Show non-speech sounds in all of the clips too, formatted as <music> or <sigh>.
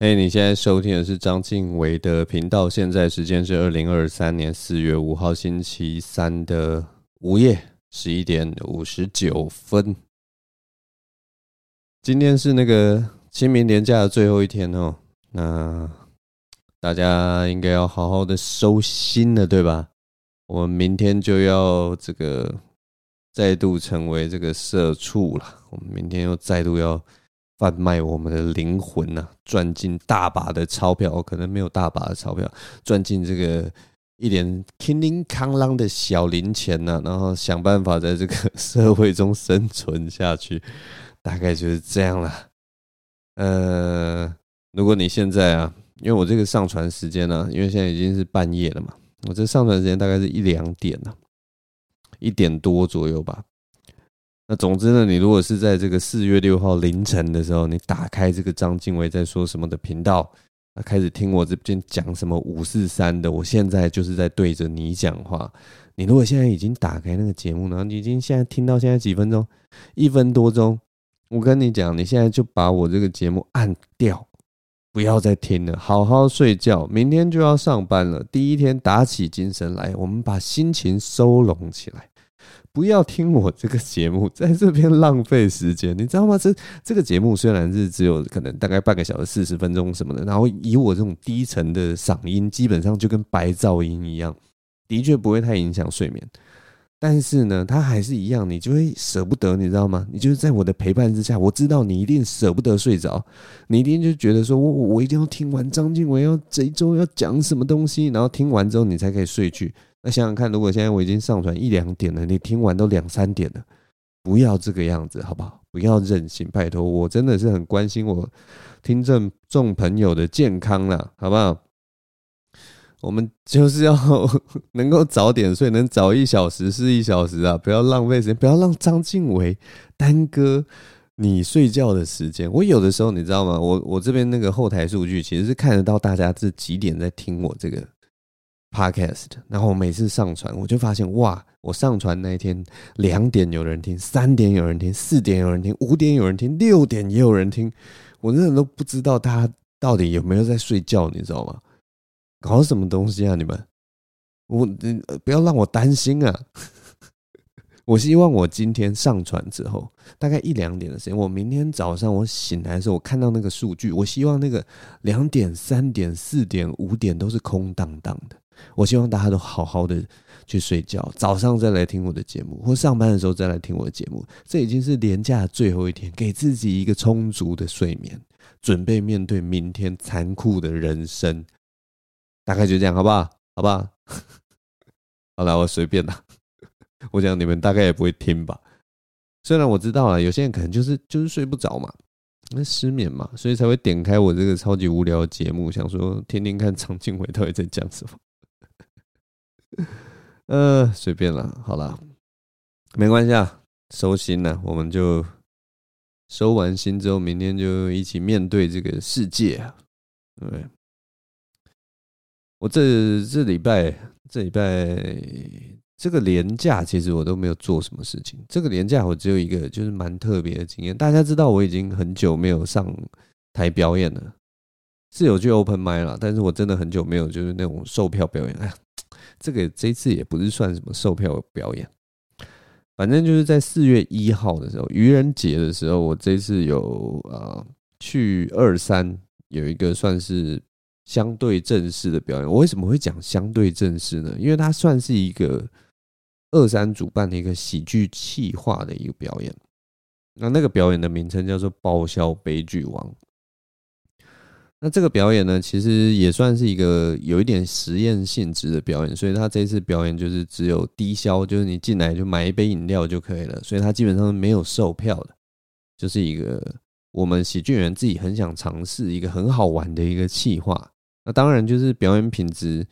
哎你现在收听的是章晋唯的频道，现在时间是二零二三年四月五号星期三的午夜十一点五十九分。今天是那个清明连假的最后一天哦，那大家应该要好好的收心了，对吧？我们明天就要这个再度成为这个社畜了，我们明天又再度要。贩卖我们的灵魂呐、赚进大把的钞票，可能没有大把的钞票，赚进这个一点叮叮哐啷的小零钱呐、然后想办法在这个社会中生存下去，大概就是这样了。呃，如果你现在啊，因为我这个上传时间呢、因为现在已经是半夜了嘛，我这上传时间大概是一两点了、一点多左右吧。那总之呢，你如果是在这个四月六号凌晨的时候，你打开这个章晋唯在说什么的频道，那开始听我这边讲什么五四三的，我现在就是在对着你讲话。你如果现在已经打开那个节目，然后你已经现在听到现在几分钟，一分多钟，我跟你讲，你现在就把我这个节目按掉，不要再听了，好好睡觉。明天就要上班了，第一天打起精神来，我们把心情收拢起来。不要听我这个节目，在这边浪费时间，你知道吗？这这个节目虽然是只有可能大概半个小时、四十分钟什么的，然后以我这种低沉的嗓音，基本上就跟白噪音一样，的确不会太影响睡眠。但是呢，它还是一样，你就会舍不得，你知道吗？你就是在我的陪伴之下，我知道你一定舍不得睡着，你一定就觉得说我我一定要听完章晋唯要这一周要讲什么东西，然后听完之后你才可以睡去。那想想看，如果现在我已经上传一两点了，你听完都两三点了，不要这个样子，好不好？不要任性，拜托，我真的是很关心我听众众朋友的健康啦，好不好？我们就是要 <laughs> 能够早点睡，能早一小时是一小时啊，不要浪费时间，不要让章晋唯耽搁你睡觉的时间。我有的时候你知道吗？我我这边那个后台数据其实是看得到大家是几点在听我这个。Podcast，然后我每次上传，我就发现哇，我上传那一天两点有人听，三点有人听，四点有人听，五点有人听，六点也有人听，我真的都不知道大家到底有没有在睡觉，你知道吗？搞什么东西啊你们？我你不要让我担心啊！<laughs> 我希望我今天上传之后，大概一两点的时间，我明天早上我醒来的时候，我看到那个数据，我希望那个两点、三点、四点、五点都是空荡荡的。我希望大家都好好的去睡觉，早上再来听我的节目，或上班的时候再来听我的节目。这已经是连假最后一天，给自己一个充足的睡眠，准备面对明天残酷的人生。大概就这样，好不好？好不好？<laughs> 好了，我随便啦。我讲你们大概也不会听吧。虽然我知道啊，有些人可能就是就是睡不着嘛，那失眠嘛，所以才会点开我这个超级无聊的节目，想说听听看章晋唯到底在讲什么。<laughs> 呃，随便了，好了，没关系啊，收心了，我们就收完心之后，明天就一起面对这个世界啊。对，我这这礼拜，这礼拜这个连假，其实我都没有做什么事情。这个连假我只有一个，就是蛮特别的经验。大家知道我已经很久没有上台表演了，是有去 open mic 了，但是我真的很久没有就是那种售票表演。哎。这个这次也不是算什么售票表演，反正就是在四月一号的时候，愚人节的时候，我这次有呃去二三有一个算是相对正式的表演。我为什么会讲相对正式呢？因为它算是一个二三主办的一个喜剧企划的一个表演。那那个表演的名称叫做《爆笑悲剧王》。那这个表演呢，其实也算是一个有一点实验性质的表演，所以他这次表演就是只有低消，就是你进来就买一杯饮料就可以了，所以他基本上没有售票的，就是一个我们喜剧人自己很想尝试一个很好玩的一个企划。那当然就是表演品质，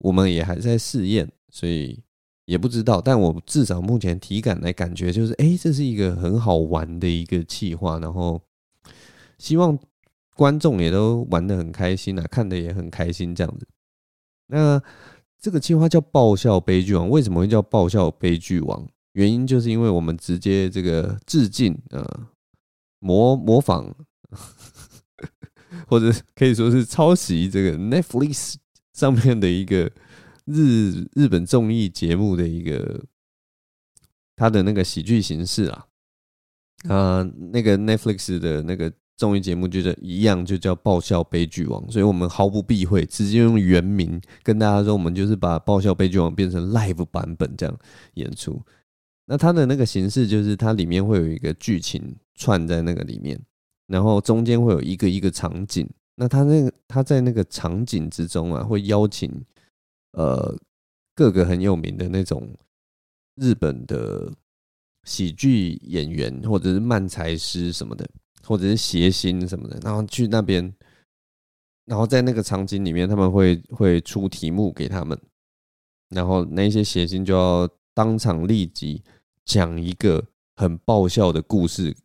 我们也还在试验，所以也不知道。但我至少目前体感来感觉就是，哎，这是一个很好玩的一个企划，然后希望。观众也都玩得很开心啊，看得也很开心这样子。那这个计划叫爆笑悲剧王，为什么会叫爆笑悲剧王？原因就是因为我们直接这个致敬，呃，模模仿，<laughs> 或者可以说是抄袭这个 Netflix 上面的一个日日本综艺节目的一个它的那个喜剧形式啊，啊，那个 Netflix 的那个综艺节目就是一样，就叫爆笑悲剧王，所以我们毫不避讳，直接用原名跟大家说，我们就是把爆笑悲剧王变成 live 版本这样演出。那它的那个形式就是它里面会有一个剧情串在那个里面。然后中间会有一个一个场景，那他那个他在那个场景之中啊，会邀请呃各个很有名的那种日本的喜剧演员，或者是漫才师什么的，或者是谐星什么的，然后去那边，然后在那个场景里面，他们会会出题目给他们，然后那些谐星就要当场立即讲一个很爆笑的故事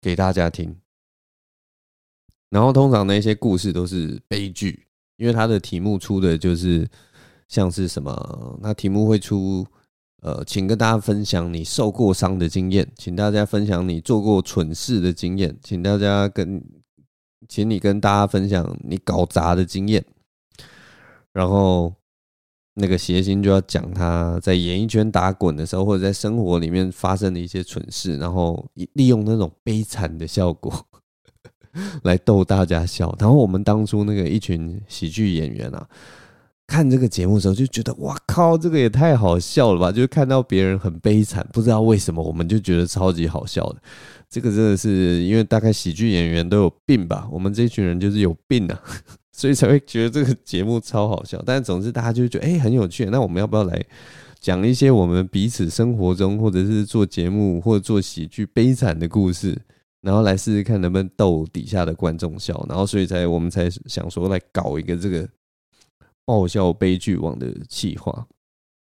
给大家听。然后通常那些故事都是悲剧，因为他的题目出的就是像是什么，那题目会出，呃，请跟大家分享你受过伤的经验，请大家分享你做过蠢事的经验，请大家跟，请你跟大家分享你搞砸的经验，然后那个谐星就要讲他在演艺圈打滚的时候，或者在生活里面发生的一些蠢事，然后利用那种悲惨的效果。<laughs> 来逗大家笑，然后我们当初那个一群喜剧演员啊，看这个节目的时候就觉得，哇靠，这个也太好笑了吧！就是看到别人很悲惨，不知道为什么，我们就觉得超级好笑的。这个真的是因为大概喜剧演员都有病吧，我们这群人就是有病啊，<laughs> 所以才会觉得这个节目超好笑。但总之大家就觉得，哎，很有趣。那我们要不要来讲一些我们彼此生活中，或者是做节目或者做喜剧悲惨的故事？然后来试试看能不能逗底下的观众笑，然后所以才我们才想说来搞一个这个爆笑悲剧王的企划。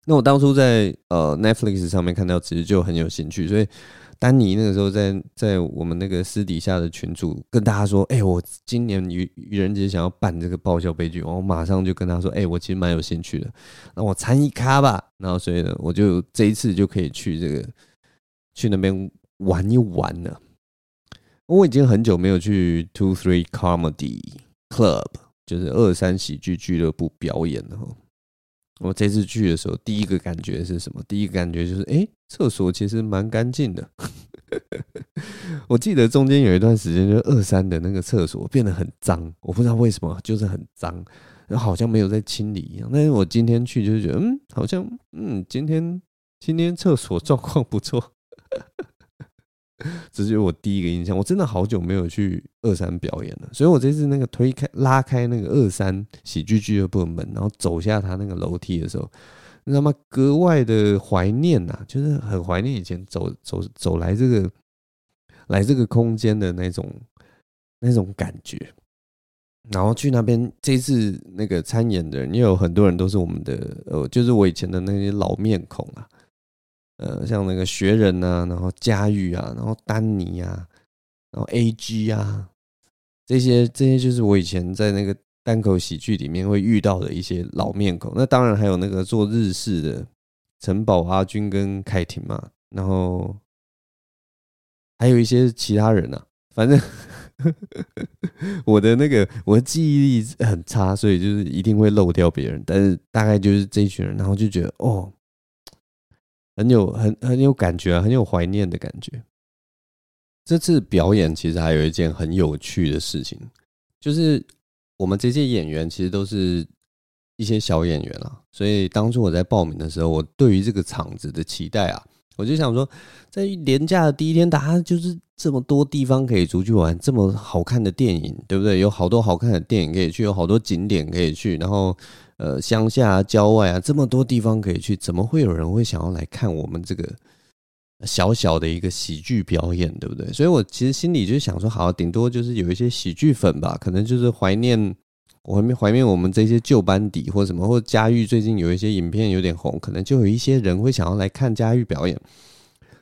那我当初在呃 Netflix 上面看到，其实就很有兴趣，所以丹尼那个时候在在我们那个私底下的群组跟大家说：“哎，我今年愚愚人节想要办这个爆笑悲剧王。”我马上就跟他说：“哎，我其实蛮有兴趣的，那我参一咖吧。”然后所以呢，我就这一次就可以去这个去那边玩一玩了。我已经很久没有去 Two Three Comedy Club，就是二三喜剧俱乐部表演了。我这次去的时候，第一个感觉是什么？第一个感觉就是，哎，厕所其实蛮干净的。<laughs> 我记得中间有一段时间，就二三的那个厕所变得很脏，我不知道为什么，就是很脏，然后好像没有在清理一样。但是我今天去，就是觉得，嗯，好像，嗯，今天今天厕所状况不错。<laughs> 这是我第一个印象，我真的好久没有去二三表演了，所以我这次那个推开拉开那个二三喜剧俱乐部的门，然后走下他那个楼梯的时候，你知道吗？格外的怀念呐，就是很怀念以前走走走来这个来这个空间的那种那种感觉。然后去那边，这次那个参演的人，也有很多人都是我们的呃，就是我以前的那些老面孔啊。呃，像那个学人啊，然后佳玉啊，然后丹尼啊，然后 A G 啊，这些这些就是我以前在那个单口喜剧里面会遇到的一些老面孔。那当然还有那个做日式的城堡、阿军跟凯婷嘛，然后还有一些其他人啊。反正 <laughs> 我的那个我的记忆力很差，所以就是一定会漏掉别人。但是大概就是这一群人，然后就觉得哦。很有很很有感觉啊，很有怀念的感觉。这次表演其实还有一件很有趣的事情，就是我们这些演员其实都是一些小演员啊，所以当初我在报名的时候，我对于这个场子的期待啊，我就想说，在连假的第一天，大家就是这么多地方可以出去玩，这么好看的电影，对不对？有好多好看的电影可以去，有好多景点可以去，然后。呃，乡下，郊外啊，这么多地方可以去，怎么会有人会想要来看我们这个小小的一个喜剧表演，对不对？所以我其实心里就想说，好，顶多就是有一些喜剧粉吧，可能就是怀念，我怀怀念我们这些旧班底或什么，或者佳玉最近有一些影片有点红，可能就有一些人会想要来看佳玉表演，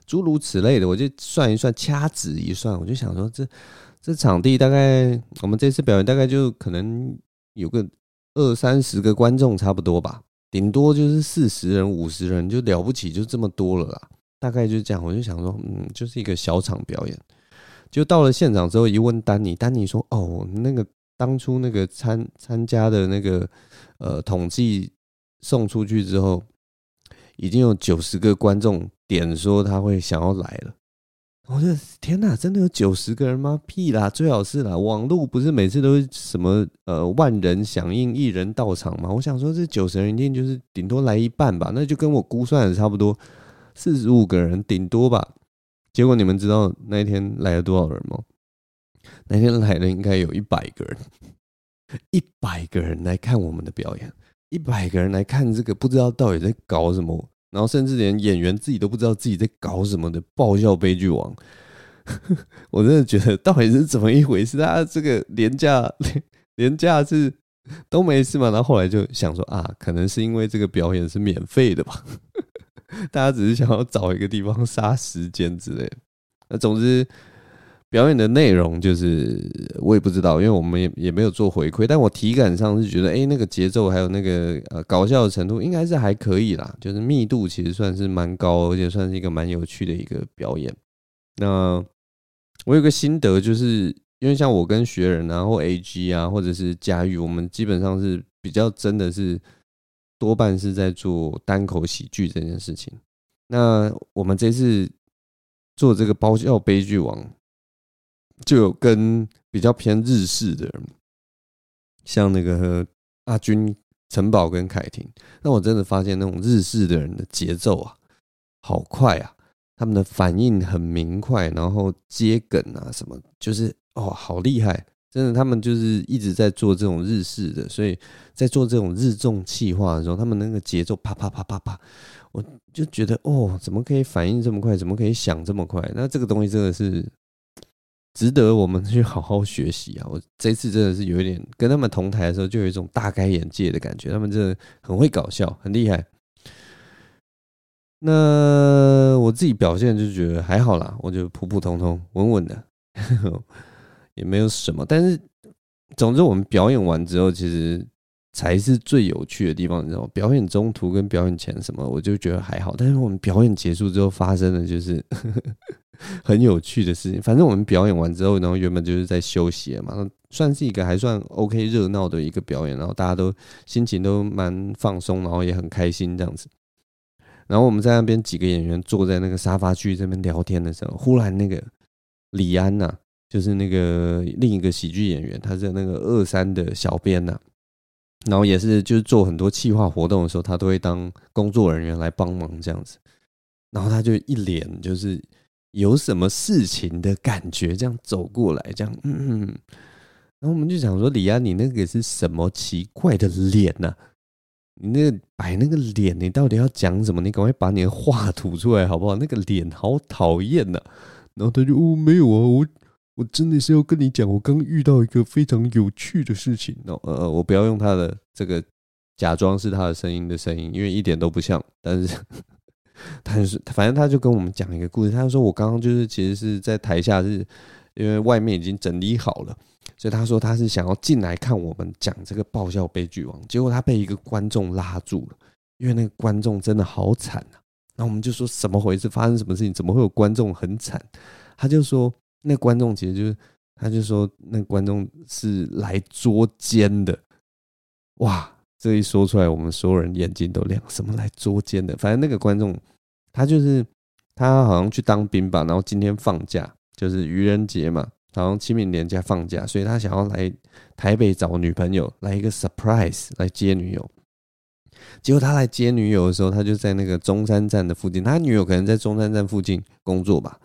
诸如此类的。我就算一算，掐指一算，我就想说，这这场地大概我们这次表演大概就可能有个。二三十个观众差不多吧，顶多就是四十人、五十人就了不起，就这么多了啦。大概就这样，我就想说，嗯，就是一个小场表演。就到了现场之后，一问丹尼，丹尼说：“哦，那个当初那个参参加的那个呃统计送出去之后，已经有九十个观众点说他会想要来了。我觉得天哪，真的有九十个人吗？屁啦，最好是啦。网络不是每次都是什么呃万人响应，一人到场吗？我想说这九十人一定就是顶多来一半吧，那就跟我估算的差不多，四十五个人顶多吧。结果你们知道那一天来了多少人吗？那天来了应该有一百个人，一百个人来看我们的表演，一百个人来看这个不知道到底在搞什么。然后甚至连演员自己都不知道自己在搞什么的爆笑悲剧王，<laughs> 我真的觉得到底是怎么一回事？大家这个廉价、廉 <laughs> 廉价是都没事嘛？然后后来就想说啊，可能是因为这个表演是免费的吧？<laughs> 大家只是想要找一个地方杀时间之类的。那总之。表演的内容就是我也不知道，因为我们也也没有做回馈，但我体感上是觉得，哎，那个节奏还有那个呃搞笑的程度应该是还可以啦，就是密度其实算是蛮高，而且算是一个蛮有趣的一个表演。那我有个心得，就是因为像我跟学人，啊，或 AG 啊，或者是佳玉，我们基本上是比较真的是多半是在做单口喜剧这件事情。那我们这次做这个包笑悲剧王。就有跟比较偏日式的人，像那个阿军、陈宝跟凯婷，那我真的发现那种日式的人的节奏啊，好快啊，他们的反应很明快，然后接梗啊什么，就是哦，好厉害，真的，他们就是一直在做这种日式的，所以在做这种日重气化的时候，他们那个节奏啪啪啪啪啪，我就觉得哦，怎么可以反应这么快，怎么可以想这么快？那这个东西真的是。值得我们去好好学习啊！<laughs> 我这次真的是有一点跟他们同台的时候，就有一种大开眼界的感觉。他们真的很会搞笑，很厉害。那我自己表现就觉得还好啦，我就普普通通、稳稳的，<laughs> 也没有什么。但是，总之我们表演完之后，其实才是最有趣的地方，你知道吗？表演中途跟表演前什么，我就觉得还好。但是我们表演结束之后发生的就是。很有趣的事情，反正我们表演完之后，然后原本就是在休息嘛，算是一个还算 OK 热闹的一个表演，然后大家都心情都蛮放松，然后也很开心这样子。然后我们在那边几个演员坐在那个沙发区这边聊天的时候，忽然那个李安呐，就是那个另一个喜剧演员，他是那个二三的小编呐，然后也是就是做很多企划活动的时候，他都会当工作人员来帮忙这样子。然后他就一脸就是。有什么事情的感觉，这样走过来，这样，嗯，然后我们就想说，李安，你那个是什么奇怪的脸呢？你那个摆那个脸，你到底要讲什么？你赶快把你的话吐出来好不好？那个脸好讨厌呐！然后他就，哦，没有啊，我我真的是要跟你讲，我刚遇到一个非常有趣的事情。哦，呃，我不要用他的这个假装是他的声音的声音，因为一点都不像，但是。他就是，反正他就跟我们讲一个故事。他说：“我刚刚就是其实是在台下，是因为外面已经整理好了，所以他说他是想要进来看我们讲这个爆笑悲剧王。结果他被一个观众拉住了，因为那个观众真的好惨啊。然后我们就说怎么回事？发生什么事情？怎么会有观众很惨？他就说那观众其实就是，他就说那观众是来捉奸的。哇！”这一说出来，我们所有人眼睛都亮。什么来捉奸的？反正那个观众，他就是他好像去当兵吧，然后今天放假，就是愚人节嘛，好像清明连假放假，所以他想要来台北找女朋友，来一个 surprise 来接女友。结果他来接女友的时候，他就在那个中山站的附近，他女友可能在中山站附近工作吧，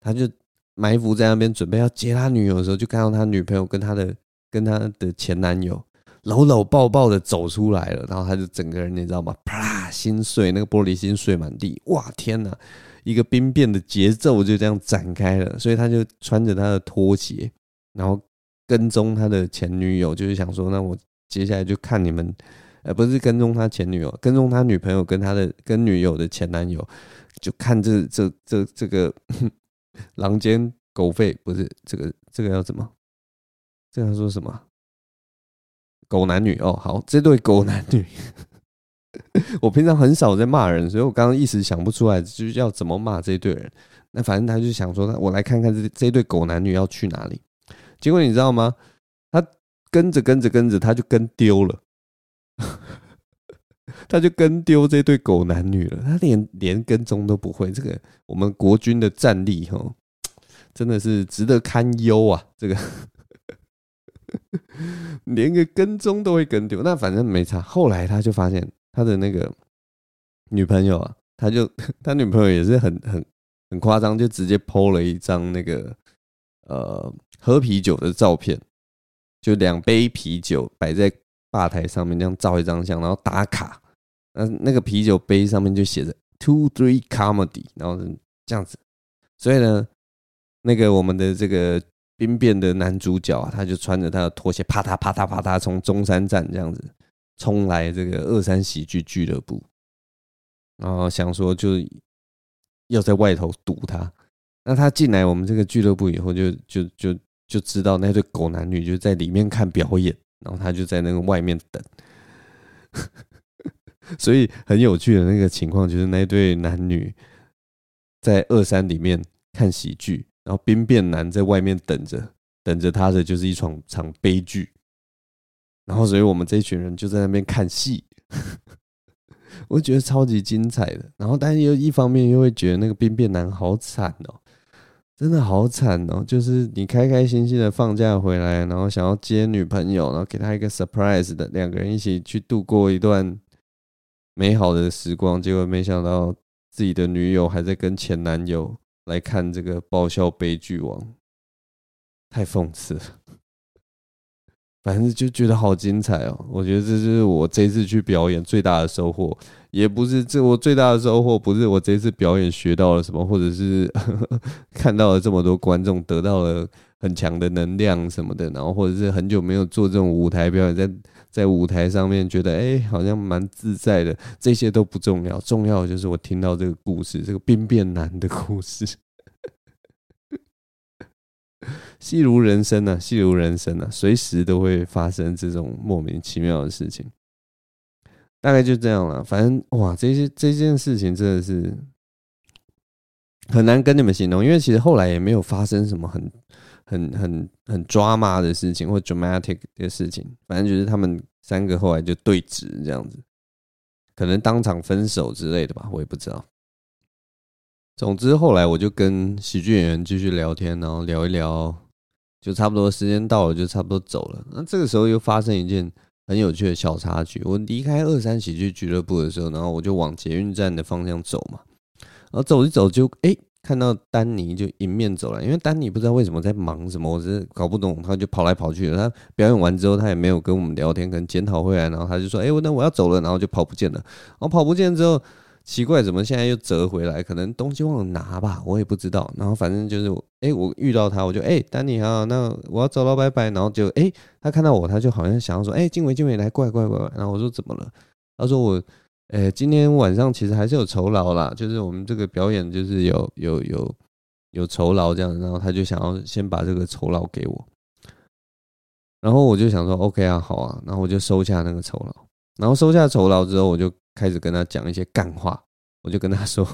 他就埋伏在那边准备要接他女友的时候，就看到他女朋友跟他的跟他的前男友。搂搂抱抱的走出来了，然后他就整个人你知道吗？啪，心碎，那个玻璃心碎满地。哇，天哪！一个兵变的节奏就这样展开了。所以他就穿着他的拖鞋，然后跟踪他的前女友，就是想说，那我接下来就看你们，呃，不是跟踪他前女友，跟踪他女朋友跟他的跟女友的前男友，就看这这这这个 <laughs> 狼奸狗吠，不是这个这个要怎么？这个要说什么？狗男女哦，好，这对狗男女，<laughs> 我平常很少在骂人，所以我刚刚一时想不出来，就是要怎么骂这一对人。那反正他就想说，我来看看这这对狗男女要去哪里。结果你知道吗？他跟着跟着跟着，他就跟丢了，<laughs> 他就跟丢这对狗男女了。他连连跟踪都不会，这个我们国军的战力哈，真的是值得堪忧啊！这个连个跟踪都会跟丢，那反正没差。后来他就发现他的那个女朋友啊，他就 <laughs> 他女朋友也是很很很夸张，就直接 PO 了一张那个呃喝啤酒的照片。就两杯啤酒摆在吧台上面，这样照一张相，然后打卡。那那个啤酒杯上面就写着 “two three comedy”，然后这样子。所以呢，那个我们的这个兵变的男主角啊，他就穿着他的拖鞋，啪嗒啪嗒啪嗒，从中山站这样子冲来这个二三喜剧俱乐部，然后想说就要在外头堵他。那他进来我们这个俱乐部以后就，就就就。就知道那对狗男女就在里面看表演，然后他就在那个外面等，<laughs> 所以很有趣的那个情况就是那对男女在二三里面看喜剧，然后兵变男在外面等着，等着他的就是一场场悲剧，然后所以我们这群人就在那边看戏，<laughs> 我觉得超级精彩的，然后但是又一方面又会觉得那个兵变男好惨哦。真的好惨哦！就是你开开心心的放假回来，然后想要接女朋友，然后给她一个 surprise 的，两个人一起去度过一段美好的时光，结果没想到自己的女友还在跟前男友来看这个爆笑悲剧王，太讽刺了。<laughs> 反正就觉得好精彩哦！我觉得这就是我这次去表演最大的收获，也不是这我最大的收获，不是我这次表演学到了什么，或者是呵 <laughs> 呵看到了这么多观众得到了很强的能量什么的，然后或者是很久没有做这种舞台表演，在在舞台上面觉得哎好像蛮自在的，这些都不重要，重要的就是我听到这个故事，这个兵变男的故事。戏如人生啊，戏如人生啊，随时都会发生这种莫名其妙的事情。大概就这样了，反正哇，这些这件事情真的是很难跟你们形容，因为其实后来也没有发生什么很很很很抓马的事情或 dramatic 的事情，反正就是他们三个后来就对峙这样子，可能当场分手之类的吧，我也不知道。总之后来我就跟喜剧演员继续聊天，然后聊一聊，就差不多时间到了，就差不多走了。那这个时候又发生一件很有趣的小插曲。我离开二三喜剧俱乐部的时候，然后我就往捷运站的方向走嘛，然后走一走就哎、看到丹尼就迎面走来，因为丹尼不知道为什么在忙什么，我是搞不懂，他就跑来跑去的。他表演完之后，他也没有跟我们聊天，可能检讨会来，然后他就说：“哎，我那我要走了。”然后就跑不见了。然后跑不见之后。奇怪，怎么现在又折回来？可能东西忘了拿吧，我也不知道。然后反正就是，哎，我遇到他，我就哎，丹尼啊，那我要走了，拜拜。然后就哎，他看到我，他就好像想要说，哎，静伟，静伟来，过来，过来，过来。然后我说怎么了？他说我，哎，今天晚上其实还是有酬劳啦，就是我们这个表演就是有有有有酬劳这样。然后他就想要先把这个酬劳给我。然后我就想说，OK 啊，好啊。然后我就收下那个酬劳。然后收下酬劳之后，我就。开始跟他讲一些干话，<laughs> 我就跟他说，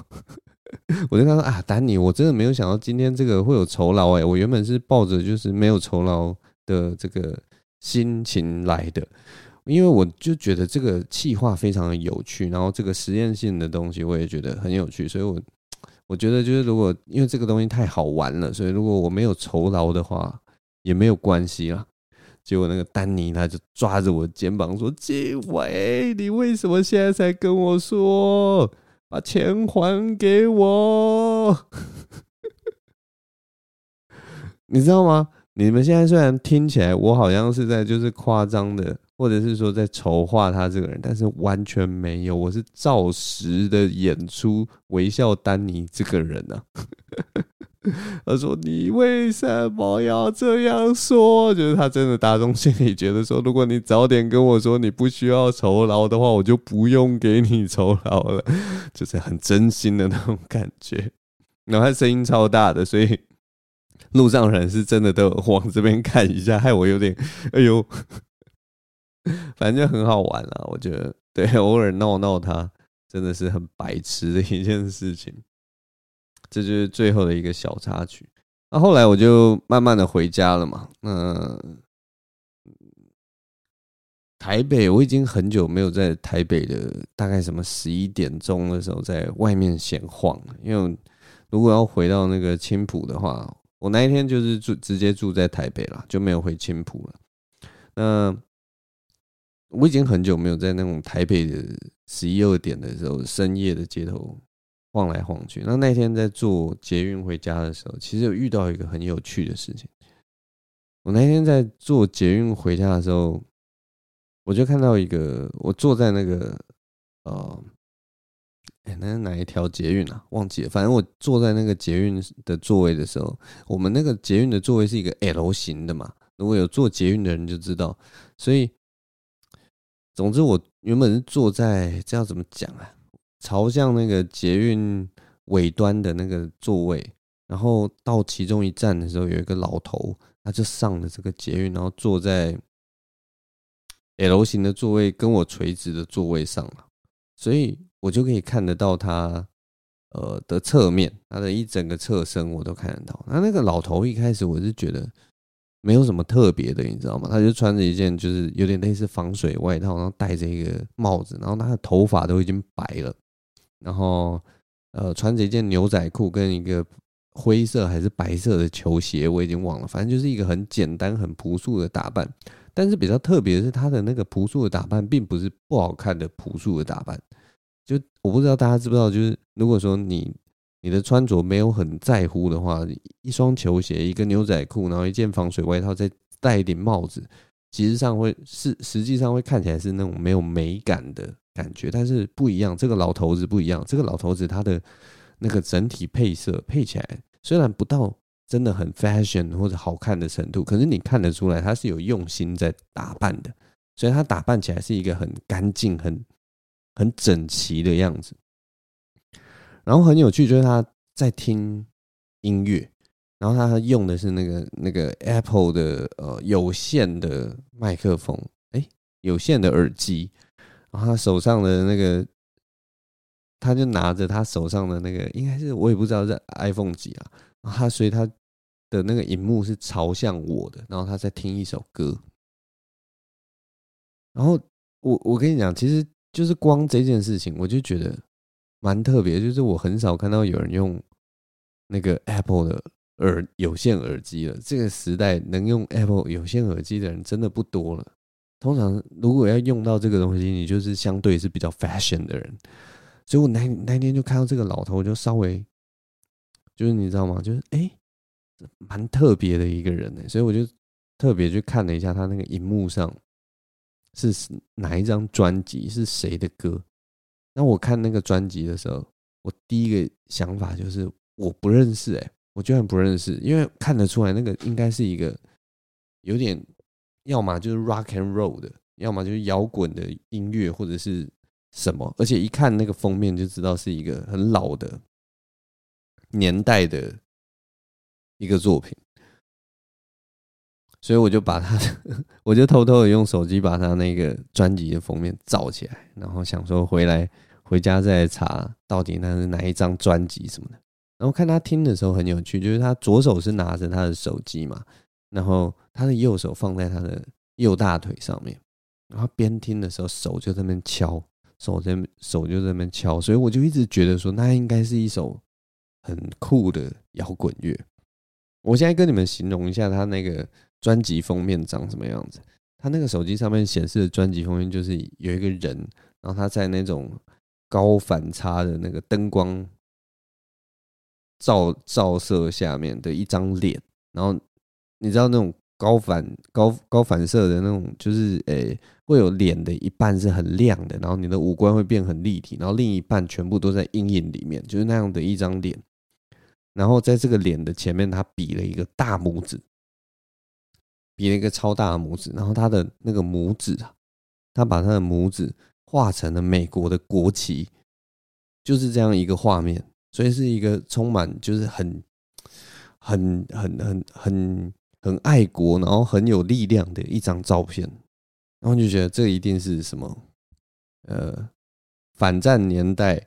<laughs> 我就跟他说啊，丹尼，我真的没有想到今天这个会有酬劳哎，我原本是抱着就是没有酬劳的这个心情来的，因为我就觉得这个气话非常的有趣，然后这个实验性的东西我也觉得很有趣，所以我我觉得就是如果因为这个东西太好玩了，所以如果我没有酬劳的话也没有关系啦。结果那个丹尼他就抓着我肩膀说：“静伟，你为什么现在才跟我说？把钱还给我！<laughs> 你知道吗？你们现在虽然听起来我好像是在就是夸张的，或者是说在丑化他这个人，但是完全没有，我是照实的演出微笑丹尼这个人啊。” <laughs> 他说：“你为什么要这样说？就是他真的打从心里觉得说，如果你早点跟我说你不需要酬劳的话，我就不用给你酬劳了，<laughs> 就是很真心的那种感觉。然后他声音超大的，所以 <laughs> 路上人是真的都往这边看一下，害我有点哎呦，反正很好玩啊。我觉得对，偶尔闹闹他真的是很白痴的一件事情。”这就是最后的一个小插曲。那后来我就慢慢的回家了嘛。那台北，我已经很久没有在台北的大概什么十一点钟的时候在外面闲晃了。因为如果要回到那个青浦的话，我那一天就是住直接住在台北了，就没有回青浦了。那我已经很久没有在那种台北的十一二点的时候深夜的街头晃来晃去。那那天在坐捷运回家的时候，其实有遇到一个很有趣的事情。我那天在坐捷运回家的时候，我就看到一个，我坐在那个呃，哎，那是哪一条捷运啊？忘记了。反正我坐在那个捷运的座位的时候，我们那个捷运的座位是一个 L 型的嘛。如果有坐捷运的人就知道。所以，总之我原本是坐在这要怎么讲啊？朝向那个捷运尾端的那个座位，然后到其中一站的时候，有一个老头。他就上了这个捷运，然后坐在 L 型的座位，跟我垂直的座位上了，所以我就可以看得到他呃的侧面，他的一整个侧身我都看得到。那那个老头一开始我是觉得没有什么特别的，你知道吗？他就穿着一件就是有点类似防水外套，然后戴着一个帽子，然后他的头发都已经白了，然后呃穿着一件牛仔裤跟一个。灰色还是白色的球鞋，我已经忘了。反正就是一个很简单、很朴素的打扮。但是比较特别的是，他的那个朴素的打扮，并不是不好看的朴素的打扮。就我不知道大家知不知道，就是如果说你你的穿着没有很在乎的话，一双球鞋、一个牛仔裤，然后一件防水外套，再戴一顶帽子，其实上会是实际上会看起来是那种没有美感的感觉。但是不一样，这个老头子不一样，这个老头子他的。那个整体配色配起来，虽然不到真的很 fashion 或者好看的程度，可是你看得出来他是有用心在打扮的，所以他打扮起来是一个很干净、很很整齐的样子。然后很有趣，就是他在听音乐，然后他用的是那个那个 Apple 的呃有线的麦克风，哎，有线的耳机，他手上的那个。他就拿着他手上的那个，应该是我也不知道是 iPhone 几啊。他所以他的那个荧幕是朝向我的，然后他在听一首歌。然后我我跟你讲，其实就是光这件事情，我就觉得蛮特别。就是我很少看到有人用那个 Apple 的耳有线耳机了。这个时代能用 Apple 有线耳机的人真的不多了。通常如果要用到这个东西，你就是相对是比较 fashion 的人。所以我那那天就看到这个老头，我就稍微就是你知道吗？就是哎，蛮特别的一个人呢。所以我就特别去看了一下他那个荧幕上是哪一张专辑，是谁的歌。那我看那个专辑的时候，我第一个想法就是我不认识哎，我居然不认识，因为看得出来那个应该是一个有点，要么就是 rock and roll 的，要么就是摇滚的音乐，或者是。什么？而且一看那个封面就知道是一个很老的年代的一个作品，所以我就把他，<laughs> 我就偷偷的用手机把他那个专辑的封面照起来，然后想说回来回家再查到底那是哪一张专辑什么的。然后看他听的时候很有趣，就是他左手是拿着他的手机嘛，然后他的右手放在他的右大腿上面，然后边听的时候手就在那边敲。手在手就在那边敲，所以我就一直觉得说，那应该是一首很酷的摇滚乐。我现在跟你们形容一下他那个专辑封面长什么样子。他那个手机上面显示的专辑封面就是有一个人，然后他在那种高反差的那个灯光照照射下面的一张脸，然后你知道那种。高反高高反射的那种，就是诶、会有脸的一半是很亮的，然后你的五官会变很立体，然后另一半全部都在阴影里面，就是那样的一张脸。然后在这个脸的前面，他比了一个大拇指，比了一个超大的拇指，然后他的那个拇指啊，他把他的拇指画成了美国的国旗，就是这样一个画面，所以是一个充满就是很很很很很。很爱国，然后很有力量的一张照片，然后就觉得这一定是什么，呃，反战年代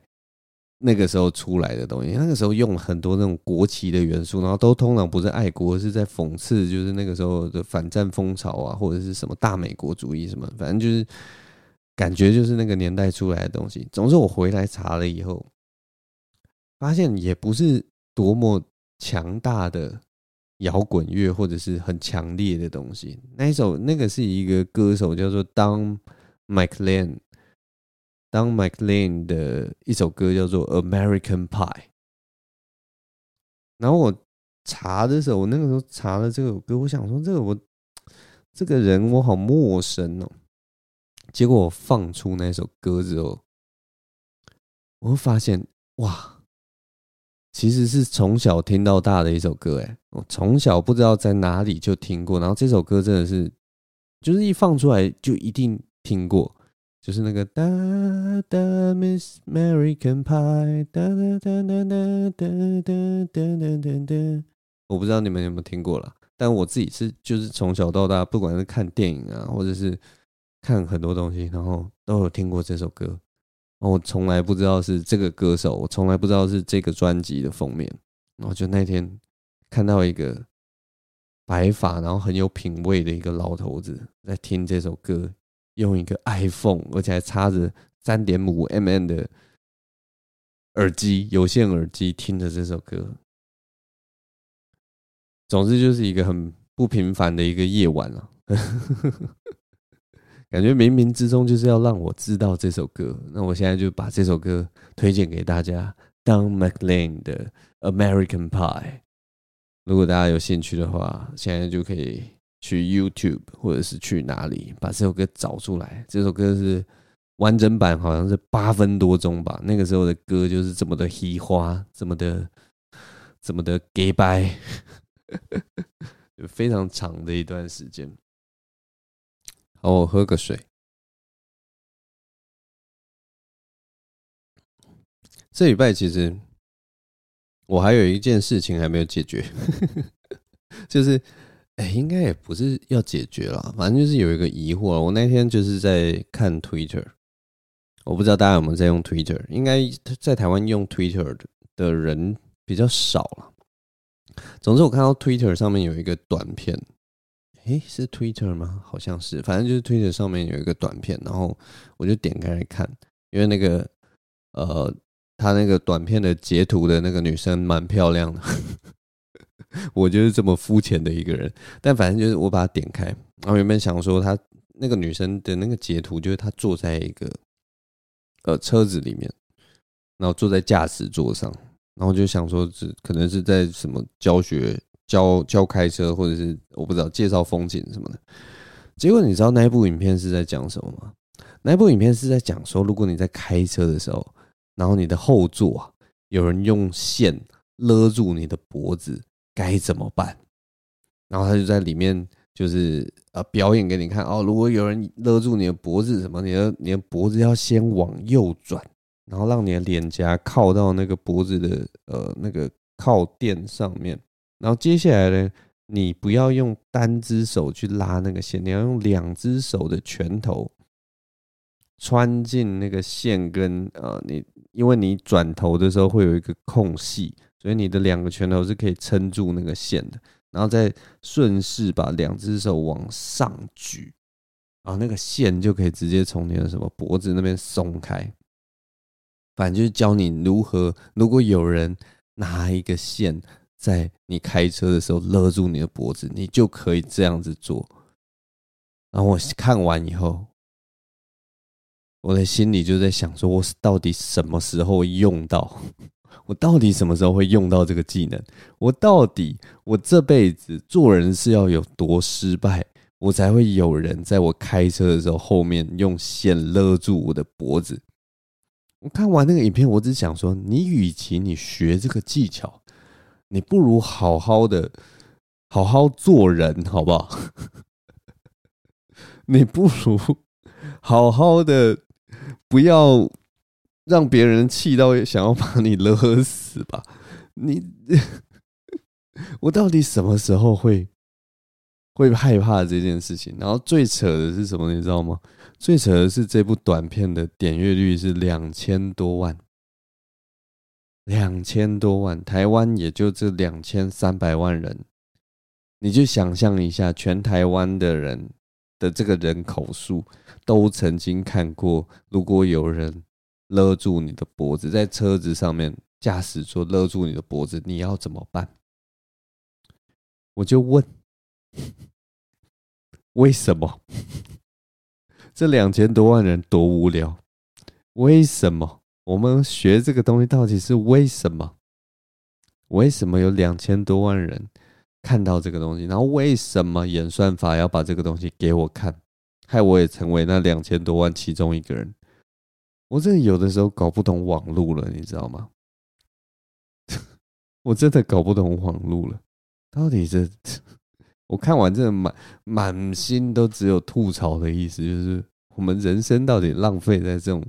那个时候出来的东西，那个时候用了很多那种国旗的元素，然后都通常不是爱国，是在讽刺，就是那个时候的反战风潮啊，或者是什么大美国主义什么，反正就是感觉就是那个年代出来的东西。总之，我回来查了以后，发现也不是多么强大的摇滚乐，或者是很强烈的东西。那一首那个是一个歌手叫做 Don McLean。Don McLean 的一首歌叫做《American Pie》，然后我查的时候，我那个时候查了这首歌，我想说这个我这个人我好陌生哦。结果我放出那首歌之后，我会发现哇，其实是从小听到大的一首歌哎，我从小不知道在哪里就听过，然后这首歌真的是就是一放出来就一定听过。就是那个哒哒 Miss American Pie，哒哒哒哒哒哒哒哒哒哒，我不知道你们有没有听过啦，但我自己是就是从小到大，不管是看电影啊，或者是看很多东西，然后都有听过这首歌。我从来不知道是这个歌手，我从来不知道是这个专辑的封面。然后就那天看到一个白发，然后很有品味的一个老头子在听这首歌。用一个 iPhone，而且还插着三点五 mm 的耳机，有线耳机听着这首歌。总之就是一个很不平凡的一个夜晚了，<laughs> 感觉冥冥之中就是要让我知道这首歌。那我现在就把这首歌推荐给大家，Don m c l a n 的《American Pie》。如果大家有兴趣的话，现在就可以。去 YouTube 或者是去哪里把这首歌找出来？这首歌是完整版，好像是八分多钟吧。那个时候的歌就是这么的嘻花，这么的这么的 gay 掰，<laughs> 就非常长的一段时间。哦，我喝个水。这礼拜其实我还有一件事情还没有解决，<laughs> 就是。哎、应该也不是要解决了，反正就是有一个疑惑。我那天就是在看 Twitter，我不知道大家有没有在用 Twitter，应该在台湾用 Twitter 的人比较少了。总之，我看到 Twitter 上面有一个短片，诶、是 Twitter 吗？好像是，反正就是 Twitter 上面有一个短片，然后我就点开来看，因为那个呃，他那个短片的截图的那个女生蛮漂亮的。<laughs> 我就是这么肤浅的一个人，但反正就是我把它点开，然后原本想说她那个女生的那个截图，就是她坐在一个呃车子里面，然后坐在驾驶座上，然后就想说是可能是在什么教学教教开车，或者是我不知道介绍风景什么的。结果你知道那一部影片是在讲什么吗？那一部影片是在讲说，如果你在开车的时候，然后你的后座啊有人用线勒住你的脖子。该怎么办？然后他就在里面，就是呃表演给你看哦。如果有人勒住你的脖子，什么，你的你的脖子要先往右转，然后让你的脸颊靠到那个脖子的呃那个靠垫上面。然后接下来呢，你不要用单只手去拉那个线，你要用两只手的拳头穿进那个线跟呃你，因为你转头的时候会有一个空隙。所以你的两个拳头是可以撑住那个线的，然后再顺势把两只手往上举，然后那个线就可以直接从你的什么脖子那边松开。反正就是教你如何，如果有人拿一个线在你开车的时候勒住你的脖子，你就可以这样子做。然后我看完以后，我的心里就在想说，我到底什么时候用到？<laughs> 我到底什么时候会用到这个技能？我到底我这辈子做人是要有多失败，我才会有人在我开车的时候后面用线勒住我的脖子？我看完那个影片，我只想说，你与其你学这个技巧，你不如好好的好好做人，好不好？<laughs> 你不如好好的不要。让别人气到想要把你勒死吧？你，<laughs> 我到底什么时候会会害怕这件事情？然后最扯的是什么？你知道吗？最扯的是这部短片的点阅率是两千多万，两千多万，台湾也就这两千三百万人，你就想象一下，全台湾的人的这个人口数，都曾经看过，如果有人勒住你的脖子，在车子上面，驾驶座勒住你的脖子，你要怎么办？我就问，为什么？<laughs> 这两千多万人多无聊？为什么？我们学这个东西到底是为什么？为什么有两千多万人看到这个东西？然后为什么演算法要把这个东西给我看，害我也成为那两千多万其中一个人？我真的有的时候搞不懂网路了，你知道吗？<laughs> 我真的搞不懂网路了，到底是 <laughs> 我看完真的满满心都只有吐槽的意思，就是我们人生到底浪费在这种。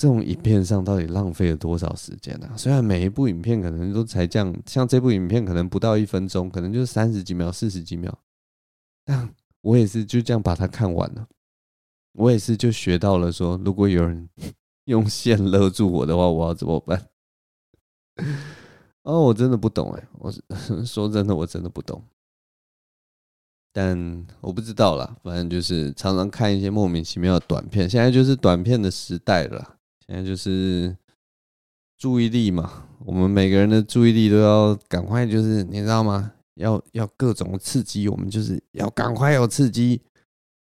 这种影片上到底浪费了多少时间呢、啊？虽然每一部影片可能都才这样，像这部影片可能不到一分钟，可能就是三十几秒、四十几秒，但我也是就这样把它看完了。我也是就学到了说，如果有人用线勒住我的话，我要怎么办？哦，我真的不懂哎，我 <laughs> 说真的，我真的不懂。但我不知道啦，反正就是常常看一些莫名其妙的短片，现在就是短片的时代了。现在就是注意力嘛，我们每个人的注意力都要赶快，就是你知道吗？要要各种刺激，我们就是要赶快有刺激，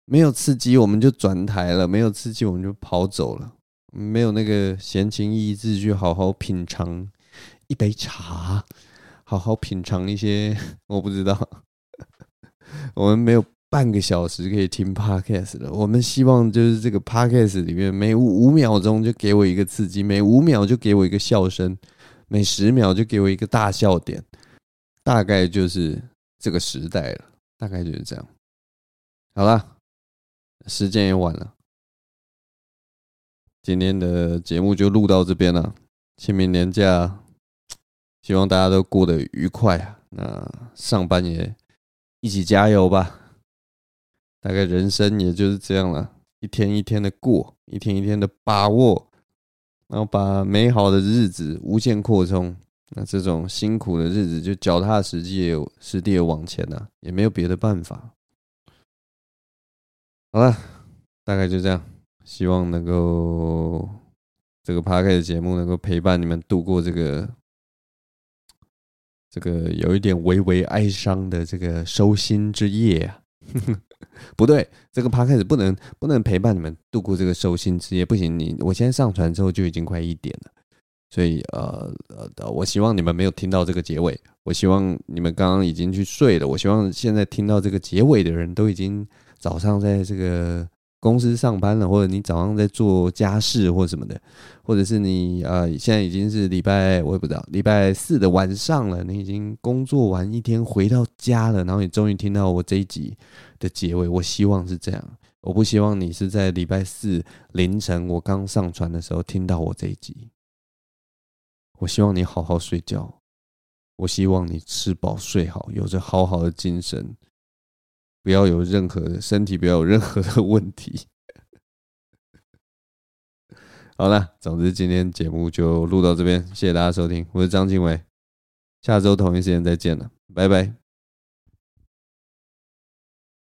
没有刺激我们就转台了，没有刺激我们就跑走了，没有那个闲情逸致去好好品尝一杯茶，好好品尝一些 <laughs> 我不知道，<laughs> 我们没有。半个小时可以听 podcast 了，我们希望就是这个 podcast 里面每五五秒钟就给我一个刺激，每五秒就给我一个笑声，每十秒就给我一个大笑点，大概就是这个时代了，大概就是这样。好了，时间也晚了，今天的节目就录到这边了。清明年假，希望大家都过得愉快啊！那上班也一起加油吧。大概人生也就是这样了，一天一天的过，一天一天的把握，然后把美好的日子无限扩充。那这种辛苦的日子就脚踏实地、实地的往前呐，也没有别的办法。好了，大概就这样，希望能够这个 Podcast 节目能够陪伴你们度过这个这个有一点微微哀伤的这个收心之夜啊。<laughs> 不对，这个趴开始不能不能陪伴你们度过这个收心之夜，不行。你我现在上传之后就已经快一点了，所以呃呃，我希望你们没有听到这个结尾。我希望你们刚刚已经去睡了。我希望现在听到这个结尾的人都已经早上在这个。公司上班了，或者你早上在做家事或什么的，或者是你呃现在已经是礼拜我也不知道礼拜四的晚上了，你已经工作完一天回到家了，然后你终于听到我这一集的结尾。我希望是这样，我不希望你是在礼拜四凌晨我刚上传的时候听到我这一集。我希望你好好睡觉，我希望你吃饱睡好，有着好好的精神。不要有任何身体，不要有任何的问题。<laughs> 好了，总之今天节目就录到这边，谢谢大家收听，我是张靖伟，下周同一时间再见了，拜拜。